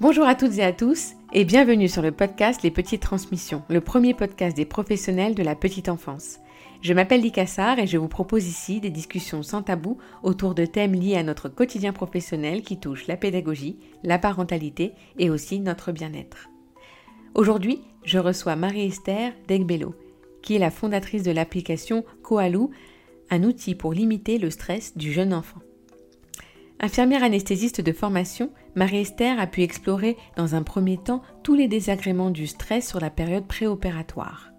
Bonjour à toutes et à tous et bienvenue sur le podcast Les Petites Transmissions, le premier podcast des professionnels de la petite enfance. Je m'appelle Likassar et je vous propose ici des discussions sans tabou autour de thèmes liés à notre quotidien professionnel qui touchent la pédagogie, la parentalité et aussi notre bien-être. Aujourd'hui, je reçois Marie-Esther Degbello, qui est la fondatrice de l'application Koalou, un outil pour limiter le stress du jeune enfant. Infirmière anesthésiste de formation, Marie-Esther a pu explorer dans un premier temps tous les désagréments du stress sur la période préopératoire.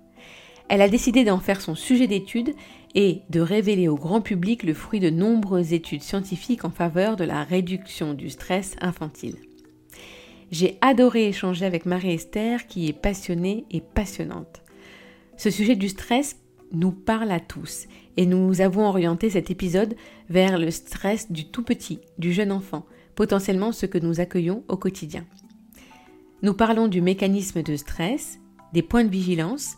Elle a décidé d'en faire son sujet d'étude et de révéler au grand public le fruit de nombreuses études scientifiques en faveur de la réduction du stress infantile. J'ai adoré échanger avec Marie-Esther qui est passionnée et passionnante. Ce sujet du stress nous parle à tous et nous avons orienté cet épisode vers le stress du tout petit, du jeune enfant, potentiellement ce que nous accueillons au quotidien. Nous parlons du mécanisme de stress, des points de vigilance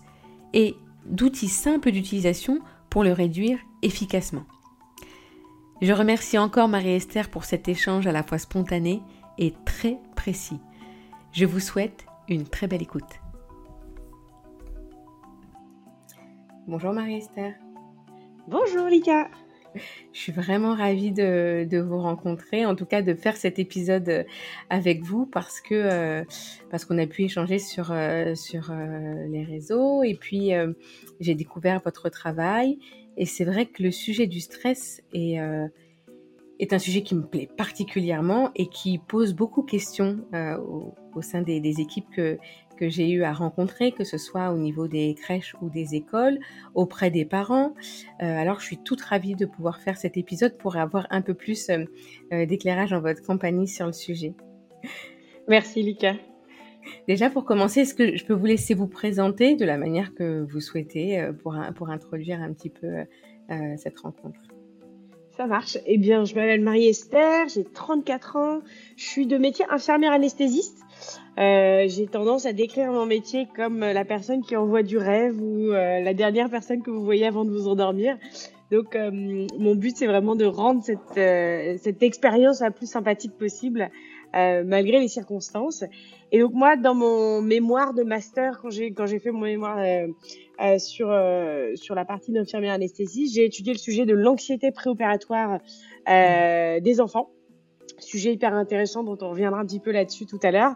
et d'outils simples d'utilisation pour le réduire efficacement. Je remercie encore Marie-Esther pour cet échange à la fois spontané et très précis. Je vous souhaite une très belle écoute. Bonjour Marie-Esther. Bonjour Lika. Je suis vraiment ravie de, vous rencontrer, en tout cas de faire cet épisode euh, avec vous parce que euh, parce qu'on a pu échanger sur euh, sur les réseaux et puis j'ai découvert votre travail et c'est vrai que le sujet du stress est est un sujet qui me plaît particulièrement et qui pose beaucoup de questions au, au, sein des, des équipes que, que j'ai eu à rencontrer, que ce soit au niveau des crèches ou des écoles, auprès des parents. Euh, alors je suis toute ravie de pouvoir faire cet épisode pour avoir un peu plus euh, euh, d'éclairage en votre compagnie sur le sujet. Merci Lika. Déjà pour commencer, est-ce que je peux vous laisser vous présenter de la manière que vous souhaitez pour, pour introduire un petit peu cette rencontre? Ça marche. Eh bien, je m'appelle Marie-Esther, j'ai 34 ans, je suis de métier infirmière anesthésiste. Euh, j'ai tendance à décrire mon métier comme la personne qui envoie du rêve ou euh, la dernière personne que vous voyez avant de vous endormir. Donc, euh, mon but, c'est vraiment de rendre cette, euh, cette expérience la plus sympathique possible, malgré les circonstances. Et donc, moi, dans mon mémoire de master, quand j'ai quand j'ai fait mon mémoire sur sur la partie d'infirmière anesthésiste, j'ai étudié le sujet de l'anxiété préopératoire des enfants sujet hyper intéressant dont on reviendra un petit peu là-dessus tout à l'heure.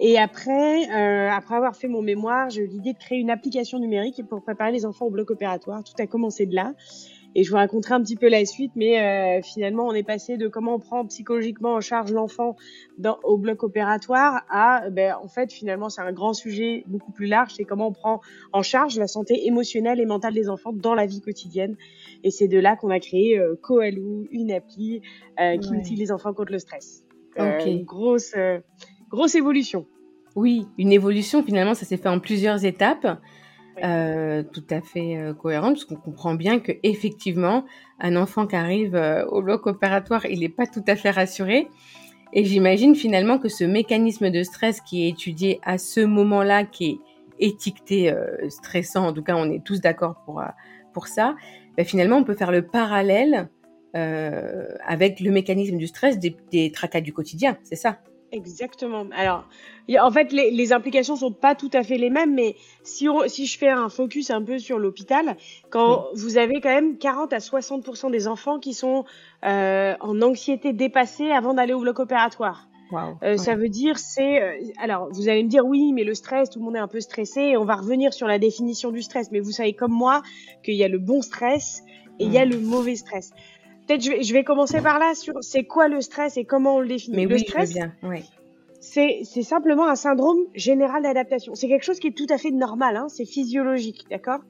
Et après, euh, après avoir fait mon mémoire, j'ai eu l'idée de créer une application numérique pour préparer les enfants au bloc opératoire. Tout a commencé de là. Et je vous raconterai un petit peu la suite, mais euh, finalement, on est passé de comment on prend psychologiquement en charge l'enfant au bloc opératoire à, ben, en fait, finalement, c'est un grand sujet beaucoup plus large, c'est comment on prend en charge la santé émotionnelle et mentale des enfants dans la vie quotidienne. Et c'est de là qu'on a créé euh, Koalou, une appli euh, qui utilise les enfants contre le stress. Euh, okay. grosse, euh, grosse évolution. Oui, une évolution, finalement, ça s'est fait en plusieurs étapes. Euh, tout à fait euh, cohérente, parce qu'on comprend bien que effectivement, un enfant qui arrive euh, au bloc opératoire, il n'est pas tout à fait rassuré. Et j'imagine finalement que ce mécanisme de stress qui est étudié à ce moment-là, qui est étiqueté stressant, en tout cas, on est tous d'accord pour pour ça. Ben, finalement, on peut faire le parallèle avec le mécanisme du stress des, des tracas du quotidien, c'est ça? Exactement. Alors, en fait, les, les, implications sont pas tout à fait les mêmes, mais si, on, si je fais un focus un peu sur l'hôpital, quand vous avez quand même 40 à 60% des enfants qui sont euh, en anxiété dépassée avant d'aller au bloc opératoire. Wow. Euh, Ça veut dire c'est euh, alors vous allez me dire oui mais le stress tout le monde est un peu stressé et on va revenir sur la définition du stress mais vous savez comme moi qu'il y a le bon stress et il y a le mauvais stress peut-être je vais, je vais commencer par là sur c'est quoi le stress et comment on le définit. Mais le oui, stress, bien. C'est simplement un syndrome général d'adaptation. C'est quelque chose qui est tout à fait normal, hein, c'est physiologique, d'accord?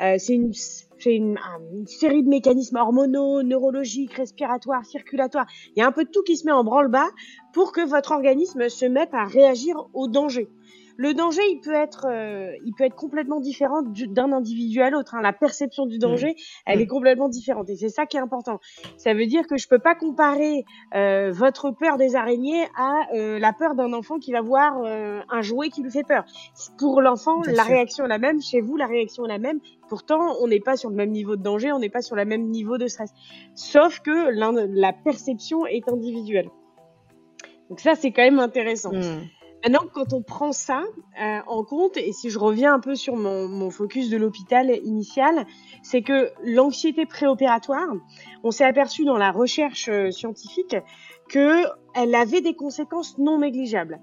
Euh, C'est une, c'est une, une, série de mécanismes hormonaux, neurologiques, respiratoires, circulatoires. Il y a un peu de tout qui se met en branle-bas pour que votre organisme se mette à réagir au danger. Le danger, il peut être, euh, il peut être complètement différent d'un individu à l'autre. Hein. La perception du danger, mmh. elle est mmh. complètement différente, et c'est ça qui est important. Ça veut dire que je peux pas comparer euh, votre peur des araignées à euh, la peur d'un enfant qui va voir euh, un jouet qui lui fait peur. Pour l'enfant, la sûr. réaction est la même. Chez vous, la réaction est la même. Pourtant, on n'est pas sur le même niveau de danger, on n'est pas sur le même niveau de stress. Sauf que la perception est individuelle. Donc ça, c'est quand même intéressant. Hmm. Maintenant, quand on prend ça euh, en compte, et si je reviens un peu sur mon, mon focus de l'hôpital initial, c'est que l'anxiété préopératoire, on s'est aperçu dans la recherche euh, scientifique qu'elle avait des conséquences non négligeables.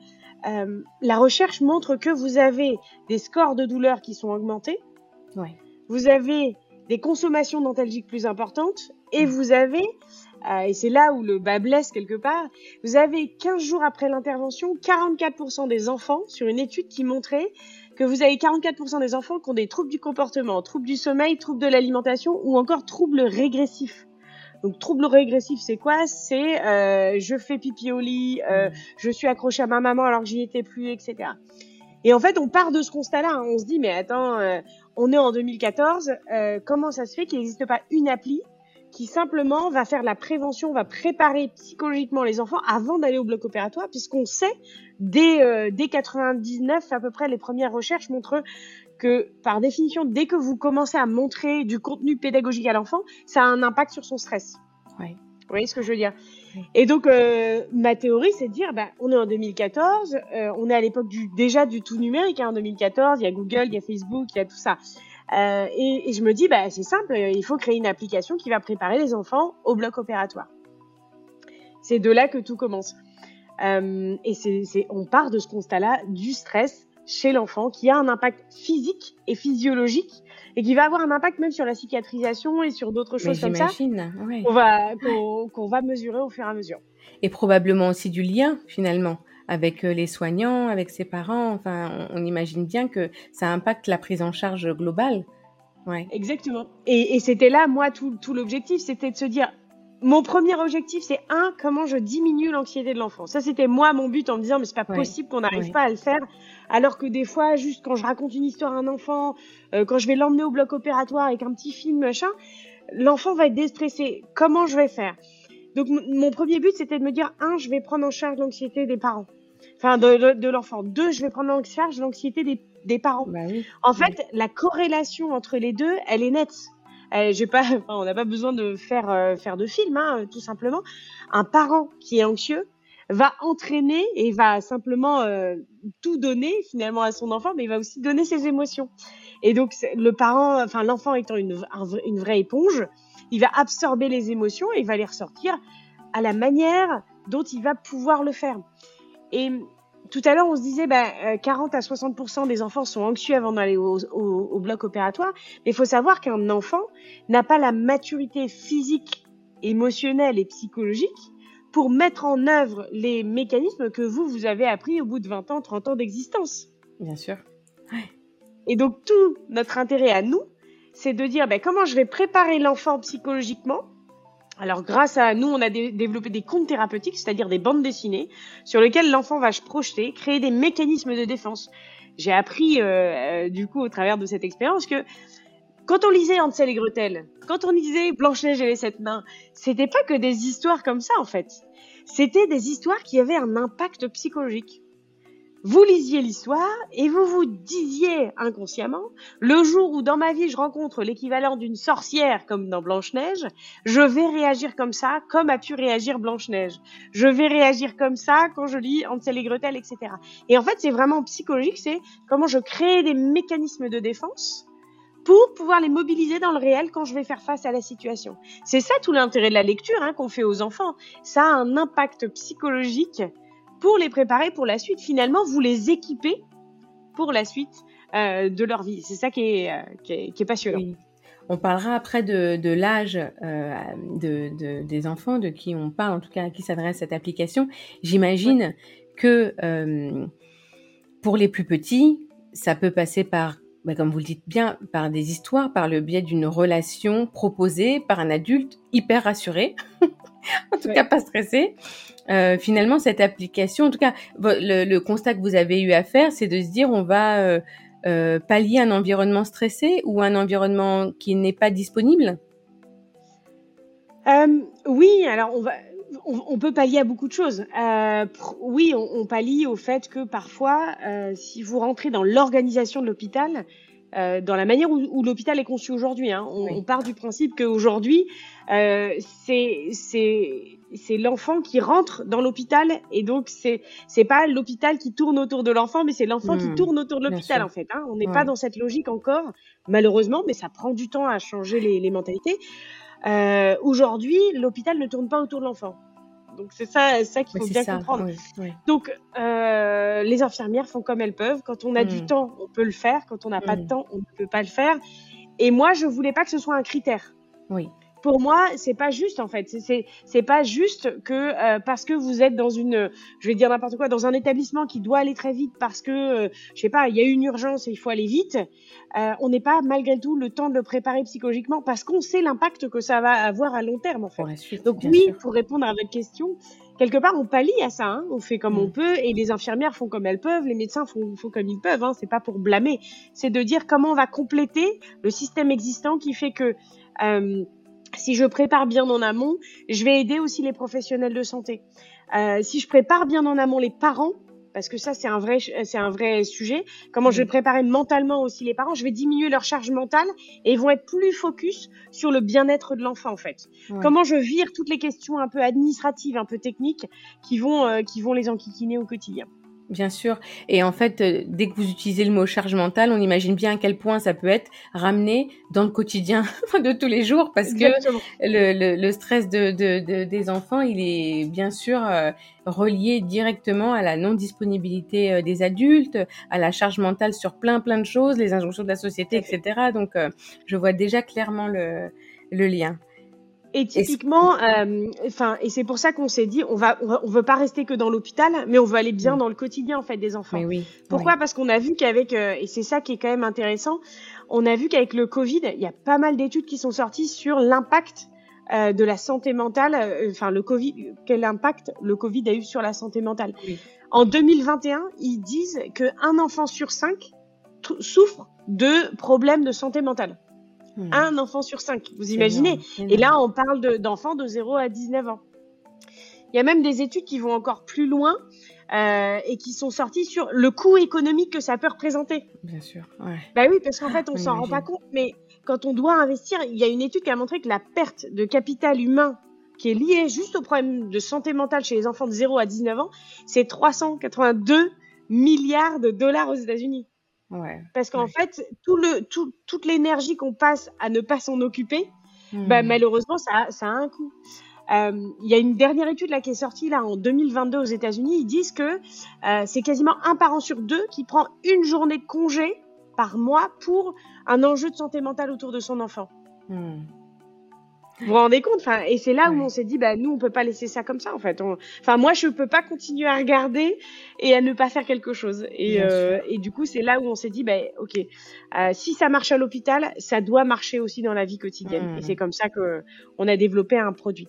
Euh, la recherche montre que vous avez des scores de douleur qui sont augmentés, ouais. vous avez des consommations dentalgiques plus importantes, et mm. vous avez euh, et c'est là où le bas blesse quelque part. Vous avez 15 jours après l'intervention, 44% des enfants, sur une étude qui montrait que vous avez 44% des enfants qui ont des troubles du comportement, troubles du sommeil, troubles de l'alimentation ou encore troubles régressifs. Donc trouble régressif, c'est quoi? C'est euh, je fais pipi au lit, euh, je suis accroché à ma maman alors que j'y étais plus, etc. Et en fait, on part de ce constat-là. Hein. On se dit, mais attends, euh, on est en 2014, euh, comment ça se fait qu'il n'existe pas une appli qui simplement va faire la prévention, va préparer psychologiquement les enfants avant d'aller au bloc opératoire, puisqu'on sait dès, euh, dès 99 à peu près les premières recherches montrent que par définition, dès que vous commencez à montrer du contenu pédagogique à l'enfant, ça a un impact sur son stress. Ouais. Vous voyez ce que je veux dire? Et donc euh, ma théorie, c'est de dire, bah, on est en 2014, euh, on est à l'époque du déjà du tout numérique. Hein, en 2014, il y a Google, il y a Facebook, il y a tout ça. Euh, et, et, je me dis, bah, c'est simple, il faut créer une application qui va préparer les enfants au bloc opératoire. C'est de là que tout commence. Euh, et c'est, on part de ce constat-là du stress chez l'enfant qui a un impact physique et physiologique et qui va avoir un impact même sur la cicatrisation et sur d'autres choses comme ça ouais. qu'on va, qu'on va mesurer au fur et à mesure. Et probablement aussi du lien finalement avec euh, les soignants, avec ses parents. Enfin, on, imagine bien que ça impacte la prise en charge globale. Ouais. Exactement. Et, et c'était là, moi, tout, tout l'objectif, c'était de se dire, mon premier objectif, c'est un, comment je diminue l'anxiété de l'enfant. Ça, c'était moi mon but en me disant, mais c'est pas possible qu'on n'arrive pas à le faire. Alors que des fois, juste quand je raconte une histoire à un enfant, euh, quand je vais l'emmener au bloc opératoire avec un petit film, machin, l'enfant va être déstressé. Comment je vais faire? Donc, mon premier but, c'était de me dire, un, je vais prendre en charge l'anxiété des parents enfin de, de, l'enfant. Deux, je vais prendre en charge l'anxiété des, des, parents. Bah oui. En fait, la corrélation entre les deux, elle est nette. Euh, j'ai pas, enfin, on n'a pas besoin de faire euh, faire de film, hein, tout simplement. Un parent qui est anxieux va entraîner et va simplement euh, tout donner finalement à son enfant, mais il va aussi donner ses émotions. Et donc le parent, enfin l'enfant étant une, une vraie éponge, il va absorber les émotions et il va les ressortir à la manière dont il va pouvoir le faire. Et tout à l'heure, on se disait, bah, 40 euh, à 60% des enfants sont anxieux avant d'aller au, au, au, bloc opératoire. Mais il faut savoir qu'un enfant n'a pas la maturité physique, émotionnelle et psychologique pour mettre en œuvre les mécanismes que vous, vous avez appris au bout de 20 ans, 30 ans d'existence. Bien sûr. Ouais. Et donc, tout notre intérêt à nous, c'est de dire, bah, comment je vais préparer l'enfant psychologiquement alors grâce à nous, on a développé des comptes thérapeutiques, c'est-à-dire des bandes dessinées, sur lesquelles l'enfant va se projeter, créer des mécanismes de défense. J'ai appris euh, euh, du coup au travers de cette expérience que quand on lisait Hansel et Gretel, quand on lisait Blanche-Neige et les sept nains, c'était pas que des histoires comme ça en fait. C'était des histoires qui avaient un impact psychologique vous lisiez l'histoire et vous vous disiez inconsciemment, le jour où dans ma vie je rencontre l'équivalent d'une sorcière comme dans Blanche-Neige, je vais réagir comme ça, comme a pu réagir Blanche-Neige. Je vais réagir comme ça quand je lis Hansel et Gretel, etc. Et en fait, c'est vraiment psychologique, c'est comment je crée des mécanismes de défense pour pouvoir les mobiliser dans le réel quand je vais faire face à la situation. C'est ça tout l'intérêt de la lecture hein, qu'on fait aux enfants. Ça a un impact psychologique pour les préparer pour la suite. Finalement, vous les équipez pour la suite euh, de leur vie. C'est ça qui est, euh, qui est, qui est passionnant. Oui. On parlera après de, de l'âge euh, de, de, des enfants, de qui on parle, en tout cas à qui s'adresse cette application. J'imagine ouais. que pour les plus petits, ça peut passer par, bah, comme vous le dites bien, par des histoires, par le biais d'une relation proposée par un adulte hyper rassuré, en tout ouais. cas pas stressé, euh, finalement, cette application, en tout cas, le, le, constat que vous avez eu à faire, c'est de se dire on va euh, euh, pallier un environnement stressé ou un environnement qui n'est pas disponible? Oui, alors on va. On, on, peut pallier à beaucoup de choses. Euh, oui, on, on, pallie au fait que parfois, euh, si vous rentrez dans l'organisation de l'hôpital, euh, dans la manière où, où l'hôpital est conçu aujourd'hui. Hein. On, oui. on, part du principe qu'aujourd'hui, euh, c'est l'enfant qui rentre dans l'hôpital et donc c'est c'est pas l'hôpital qui tourne autour de l'enfant mais c'est l'enfant qui Hmm, tourne autour de l'hôpital en fait hein. on n'est Ouais. pas dans cette logique encore malheureusement mais ça prend du temps à changer les, les mentalités Euh, aujourd'hui l'hôpital ne tourne pas autour de l'enfant donc c'est ça qu'il faut bien ça. comprendre oui, oui. donc euh, les infirmières font comme elles peuvent quand on a du Hmm. temps on peut le faire quand on n'a pas de Hmm. temps on ne peut pas le faire et moi je voulais pas que ce soit un critère Oui. Pour moi, c'est pas juste en fait. C'est- pas juste que euh, parce que vous êtes dans une, je vais dire n'importe quoi, dans un établissement qui doit aller très vite parce que, euh, je sais pas, il y a une urgence et il faut aller vite. euh, on n'est pas malgré tout le temps de le préparer psychologiquement parce qu'on sait l'impact que ça va avoir à long terme en fait. Suite. Donc oui, sûr. pour répondre à votre question, quelque part on pallie à ça. hein. On fait comme Mm. on peut et les infirmières font comme elles peuvent, les médecins font, font comme ils peuvent. Hein. C'est pas pour blâmer, c'est de dire comment on va compléter le système existant qui fait que euh, si je prépare bien en amont, je vais aider aussi les professionnels de santé. Euh, si je prépare bien en amont les parents, parce que ça c'est un vrai c'est un vrai sujet. Comment je vais Mm. préparer mentalement aussi les parents, je vais diminuer leur charge mentale et ils vont être plus focus sur le bien-être de l'enfant en fait. Ouais. Comment je vire toutes les questions un peu administratives, un peu techniques qui vont euh, qui vont les enquiquiner au quotidien. Bien sûr. Et en fait, euh, dès que vous utilisez le mot charge mentale, on imagine bien à quel point ça peut être ramené dans le quotidien de tous les jours parce que le, le, le stress de, de, de- des enfants, il est bien sûr euh, relié directement à la non-disponibilité euh, des adultes, à la charge mentale sur plein plein de choses, les injonctions de la société, etc. Donc, je vois déjà clairement le, le lien. Et typiquement, euh, enfin, et c'est pour ça qu'on s'est dit, on va, on veut pas rester que dans l'hôpital, mais on veut aller bien Mm. dans le quotidien en fait des enfants. Mais oui. Pourquoi? Parce qu'on a vu qu'avec, euh, et c'est ça qui est quand même intéressant, on a vu qu'avec le Covid, il y a pas mal d'études qui sont sorties sur l'impact euh, de la santé mentale, euh, enfin le Covid, quel impact le Covid a eu sur la santé mentale. Oui. En 2021, ils disent qu'un enfant sur cinq souffre de problèmes de santé mentale. Hmm. Un enfant sur cinq, vous imaginez Et là, on parle de- d'enfants de, 0 à 19 ans. Il y a même des études qui vont encore plus loin euh, et qui sont sorties sur le coût économique que ça peut représenter. Bien sûr. Ouais. Bah oui, parce qu'en fait, on s'en rend pas compte, mais quand on doit investir, il y a une étude qui a montré que la perte de capital humain qui est liée juste au problème de santé mentale chez les enfants de 0 à 19 ans, c'est 382 milliards de dollars aux États-Unis. Ouais. Parce qu'en Ouais. fait, tout le, tout, toute l'énergie qu'on passe à ne pas s'en occuper, bah, malheureusement, ça, a- ça a un coût. Euh, Il y a une dernière étude là qui est sortie là en 2022 aux États-Unis. Ils disent que euh, c'est quasiment un parent sur deux qui prend une journée de congé par mois pour un enjeu de santé mentale autour de son enfant. Hmm. Vous vous rendez compte? Enfin, Et c'est là où on s'est dit, bah, nous, on peut pas laisser ça comme ça, en fait. On- Enfin, moi, je peux pas continuer à regarder et à ne pas faire quelque chose. Et, euh, et du coup, c'est là où on s'est dit, bah, ok, euh, si ça marche à l'hôpital, ça doit marcher aussi dans la vie quotidienne. Et c'est comme ça que on a développé un produit.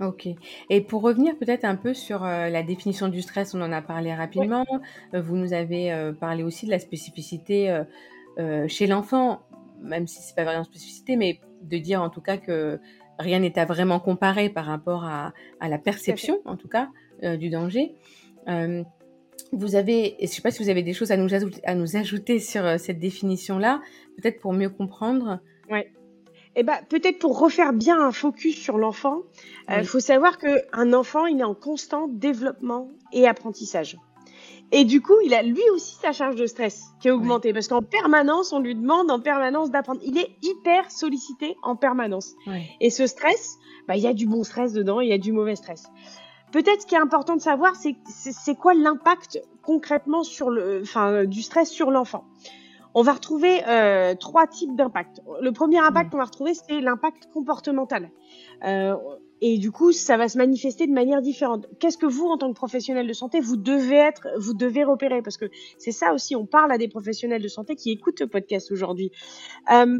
Ok. Et pour revenir peut-être un peu sur euh, la définition du stress, on en a parlé rapidement. Vous nous avez parlé aussi de la spécificité chez l'enfant, même si c'est pas vraiment spécificité, mais de dire en tout cas que rien n'est à vraiment comparer par rapport à, à la perception, en tout cas, euh, du danger. Euh, vous avez, et je sais pas si vous avez des choses à nous ajouter, à nous ajouter sur euh, cette définition-là, peut-être pour mieux comprendre. Eh ben, peut-être pour refaire bien un focus sur l'enfant, il Oui. faut savoir que un enfant, il est en constant développement et apprentissage. Et du coup, il a lui aussi sa charge de stress qui est augmentée parce qu'en permanence, on lui demande en permanence d'apprendre. Il est hyper sollicité en permanence. Ouais. Et ce stress, bah, il y a du bon stress dedans, il y a du mauvais stress. Peut-être ce qui est important de savoir, c'est c'est c'est quoi l'impact concrètement sur le, enfin, du stress sur l'enfant. On va retrouver euh, trois types d'impact. Le premier impact Mm. qu'on va retrouver, c'est l'impact comportemental. Euh, et du coup, ça va se manifester de manière différente. Qu'est-ce que vous, en tant que professionnel de santé, vous devez être, vous devez repérer, parce que c'est ça aussi. On parle à des professionnels de santé qui écoutent ce podcast aujourd'hui. Euh,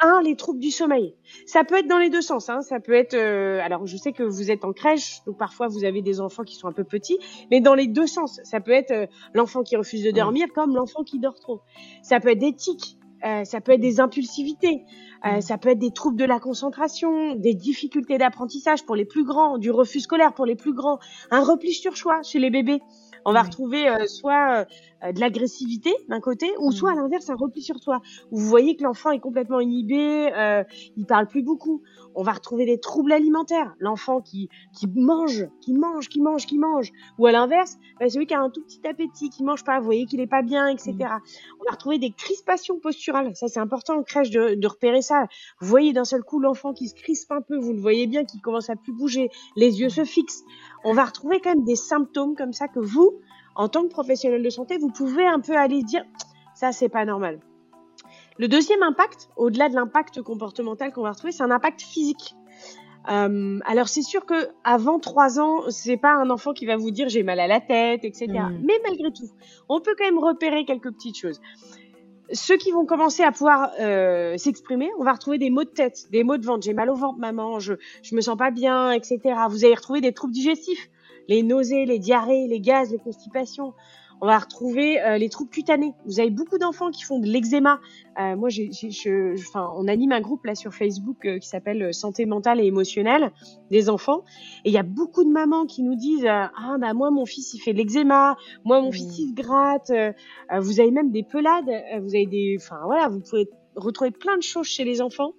un, les troubles du sommeil. Ça peut être dans les deux sens. Hein. Ça peut être. euh, alors, je sais que vous êtes en crèche, donc parfois vous avez des enfants qui sont un peu petits, mais dans les deux sens. Ça peut être euh, l'enfant qui refuse de dormir, comme l'enfant qui dort trop. Ça peut être des tics. Euh, ça peut être des impulsivités. euh, Mm. ça peut être des troubles de la concentration, des difficultés d'apprentissage pour les plus grands, du refus scolaire pour les plus grands, un repli sur choix chez les bébés. On va Oui. retrouver euh, soit euh, de l'agressivité d'un côté, ou soit à mmh. l'inverse un repli sur toi. Où vous voyez que l'enfant est complètement inhibé, euh, il parle plus beaucoup. On va retrouver des troubles alimentaires, l'enfant qui qui mange, qui mange, qui mange, qui mange. Ou à l'inverse, bah, celui qui a un tout petit appétit, qui mange pas, vous voyez qu'il est pas bien, etc. Mmh. On va retrouver des crispations posturales. Ça c'est important en crèche de, de repérer ça. Vous voyez d'un seul coup l'enfant qui se crispe un peu, vous le voyez bien, qui commence à plus bouger, les yeux se fixent. On va retrouver quand même des symptômes comme ça que vous, en tant que professionnel de santé, vous pouvez un peu aller dire ça c'est pas normal. Le deuxième impact, au-delà de l'impact comportemental qu'on va retrouver, c'est un impact physique. Euh, alors c'est sûr que avant trois ans, c'est pas un enfant qui va vous dire j'ai mal à la tête, etc. Mm. Mais malgré tout, on peut quand même repérer quelques petites choses. Ceux qui vont commencer à pouvoir euh, s'exprimer, on va retrouver des maux de tête, des maux de ventre. J'ai mal au ventre, maman, je je me sens pas bien, etc. Vous allez retrouver des troubles digestifs les nausées, les diarrhées, les gaz, les constipations. On va retrouver euh, les troubles cutanés. Vous avez beaucoup d'enfants qui font de l'eczéma. Euh, moi, j'ai, je, enfin, on anime un groupe là sur Facebook euh, qui s'appelle Santé mentale et émotionnelle des enfants. Et il y a beaucoup de mamans qui nous disent ah bah moi mon fils il fait de l'eczéma, moi mon fils il se gratte. vous avez même des pelades. vous avez des, enfin voilà, vous pouvez retrouver plein de choses chez les enfants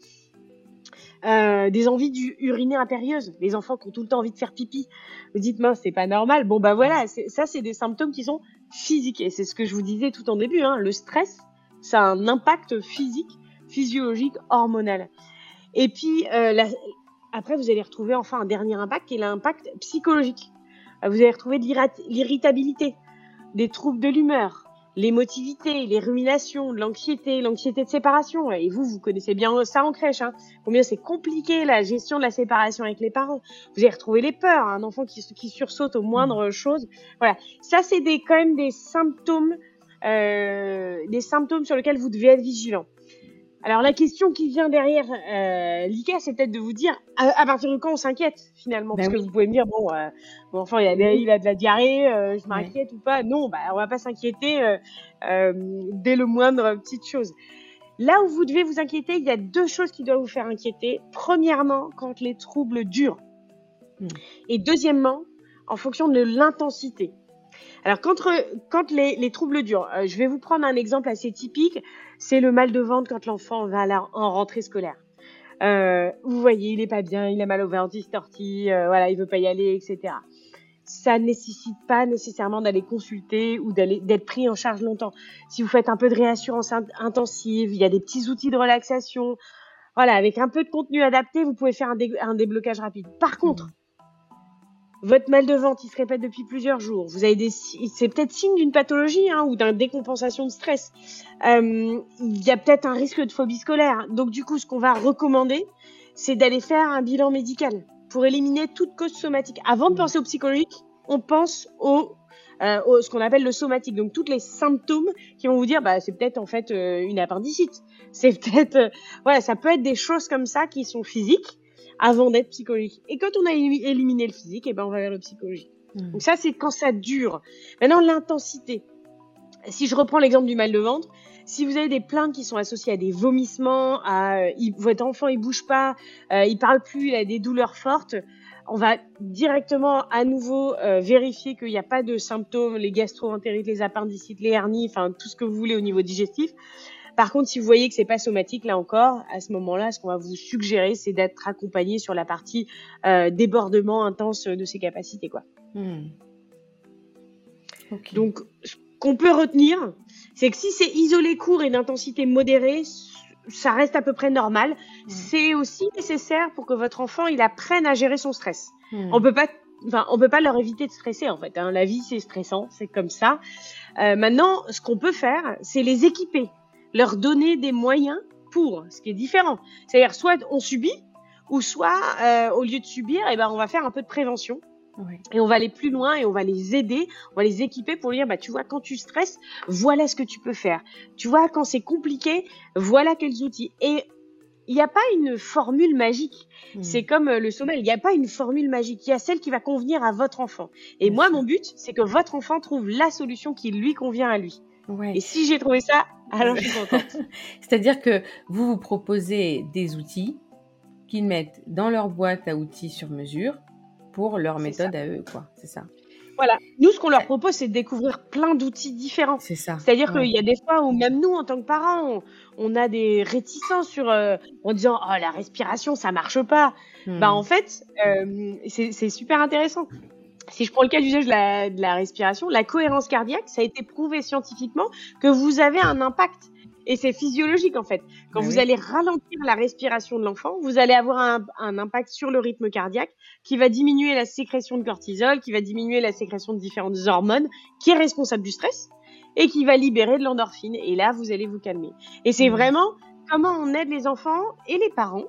euh, des envies urinaires impérieuses, les enfants qui ont tout le temps envie de faire pipi. Vous dites, mince, c'est pas normal. Bon, bah voilà, ça, c'est des symptômes qui sont physiques. Et c'est ce que je vous disais tout en début, hein, le stress, ça a un impact physique, physiologique, hormonal. Et puis, euh, après, vous allez retrouver enfin un dernier impact qui est l'impact psychologique. Vous allez retrouver de l'irritabilité, des troubles de l'humeur, l'émotivité, les ruminations, l'anxiété, l'anxiété de séparation. Et vous, vous connaissez bien ça en crèche. Hein. Combien c'est compliqué la gestion de la séparation avec les parents. Vous avez retrouvé les peurs, un enfant qui, qui sursaute aux moindres choses. Voilà, ça c'est des quand même des symptômes, euh, des symptômes sur lesquels vous devez être vigilant. Alors la question qui vient derrière euh, Lika, c'est peut-être de vous dire à, partir de quand on s'inquiète finalement, ben parce que vous pouvez me dire bon, euh, mon enfant il a, il a de la diarrhée, euh, je m'inquiète ou pas Non, bah on va pas s'inquiéter euh, euh, dès le moindre petite chose. Là où vous devez vous inquiéter, il y a deux choses qui doivent vous faire inquiéter. Premièrement, quand les troubles durent, hmm. et deuxièmement, en fonction de l'intensité. Alors quand, quand les, les troubles durent, je vais vous prendre un exemple assez typique c'est le mal de ventre quand l'enfant va en rentrée scolaire. Euh, vous voyez, il est pas bien, il a mal au ventre, il se tortille, euh, voilà, il veut pas y aller, etc. Ça nécessite pas nécessairement d'aller consulter ou d'être pris en charge longtemps. Si vous faites un peu de réassurance intensive, il y a des petits outils de relaxation. Voilà, avec un peu de contenu adapté, vous pouvez faire un, un déblocage rapide. Par contre, votre mal de ventre, il se répète depuis plusieurs jours. Vous avez des, c'est peut-être signe d'une pathologie hein, ou d'une décompensation de stress. Euh, il y a peut-être un risque de phobie scolaire. Donc du coup, ce qu'on va recommander, c'est d'aller faire un bilan médical pour éliminer toute cause somatique. Avant de penser au psychologique, on pense au, euh, au ce qu'on appelle le somatique. Donc tous les symptômes qui vont vous dire, bah c'est peut-être en fait euh, une appendicite. C'est peut-être, euh, voilà, ça peut être des choses comme ça qui sont physiques avant d'être psychologique. Et quand on a éliminé le physique, et eh ben on va vers le psychologique. Hmm. Donc ça, c'est quand ça dure. Maintenant, l'intensité. Si je reprends l'exemple du mal de ventre, si vous avez des plaintes qui sont associées à des vomissements, à euh, votre enfant il bouge pas, euh, il parle plus, il a des douleurs fortes, on va directement à nouveau euh, vérifier qu'il n'y a pas de symptômes, les gastro-entérites, les appendicites, les hernies, enfin tout ce que vous voulez au niveau digestif. Par contre, si vous voyez que c'est pas somatique, là encore, à ce moment-là, ce qu'on va vous suggérer, c'est d'être accompagné sur la partie euh, débordement intense de ses capacités, quoi. Hmm. Donc, ce qu'on peut retenir, c'est que si c'est isolé court et d'intensité modérée, ça reste à peu près normal. Hmm. C'est aussi nécessaire pour que votre enfant il apprenne à gérer son stress. Hmm. On peut pas Enfin, on peut pas leur éviter de stresser en fait. Hein. La vie c'est stressant, c'est comme ça. Euh, maintenant, ce qu'on peut faire, c'est les équiper leur donner des moyens pour, ce qui est différent. C'est-à-dire soit on subit, ou soit euh, au lieu de subir, eh ben on va faire un peu de prévention. Et on va aller plus loin et on va les aider, on va les équiper pour dire bah tu vois quand tu stresses, voilà ce que tu peux faire. Tu vois quand c'est compliqué, voilà quels outils. Et il n'y a pas une formule magique. Hmm. C'est comme euh, le sommeil, il n'y a pas une formule magique. Il y a celle qui va convenir à votre enfant. Et moi, mon but, c'est que votre enfant trouve la solution qui lui convient à lui. Et si j'ai trouvé ça, alors je suis contente. C'est-à-dire que vous vous proposez des outils qu'ils mettent dans leur boîte à outils sur mesure pour leur méthode à eux, quoi. C'est ça. Voilà. Nous, ce qu'on leur propose, c'est de découvrir plein d'outils différents. C'est ça. C'est-à-dire qu'il y a des fois où même nous, en tant que parents, on, a des réticences sur euh, en disant oh la respiration, ça marche pas. Hmm. Bah en fait, euh, c'est super intéressant. Si je prends le cas d'usage de la, de la respiration, la cohérence cardiaque, ça a été prouvé scientifiquement que vous avez un impact et c'est physiologique en fait. Quand vous allez ralentir la respiration de l'enfant, vous allez avoir un, un, impact sur le rythme cardiaque qui va diminuer la sécrétion de cortisol, qui va diminuer la sécrétion de différentes hormones, qui est responsable du stress et qui va libérer de l'endorphine. Et là, vous allez vous calmer. Et c'est mmh. vraiment comment on aide les enfants et les parents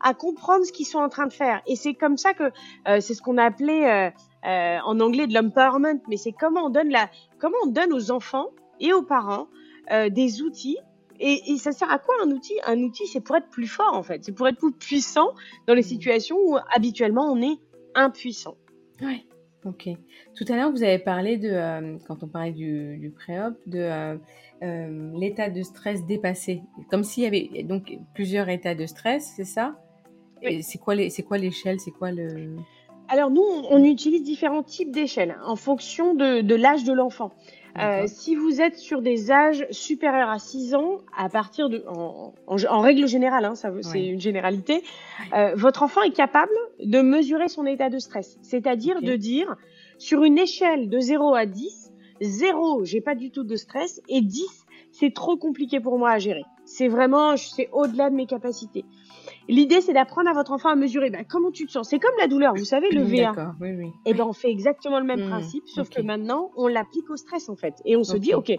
à comprendre ce qu'ils sont en train de faire. Et c'est comme ça que euh, c'est ce qu'on a appelé euh, euh, en anglais de l'empowerment, mais c'est comment on donne la, comment on donne aux enfants et aux parents euh, des outils et, et, ça sert à quoi un outil? Un outil, c'est pour être plus fort en fait. C'est pour être plus puissant dans les situations où habituellement on est impuissant. Ouais. Ok. Tout à l'heure, vous avez parlé de, euh, quand on parlait du, du pré-op, de euh, euh, l'état de stress dépassé. Comme s'il y avait donc plusieurs états de stress, c'est ça? Oui. C'est quoi l'échelle? C'est quoi le alors nous, on utilise différents types d'échelles en fonction de, de l'âge de l'enfant. Euh, si vous êtes sur des âges supérieurs à 6 ans, à partir de, en, en, règle générale, hein, ça, c'est une généralité, euh, votre enfant est capable de mesurer son état de stress. C'est-à-dire de dire, sur une échelle de 0 à 10, 0, j'ai pas du tout de stress, et 10, c'est trop compliqué pour moi à gérer. C'est vraiment, c'est au-delà de mes capacités. L'idée, c'est d'apprendre à votre enfant à mesurer ben, comment tu te sens? C'est comme la douleur, vous savez, le VA. Oui, oui. Et eh ben, on fait exactement le même mmh, principe, sauf que maintenant, on l'applique au stress, en fait. Et on se dit, OK,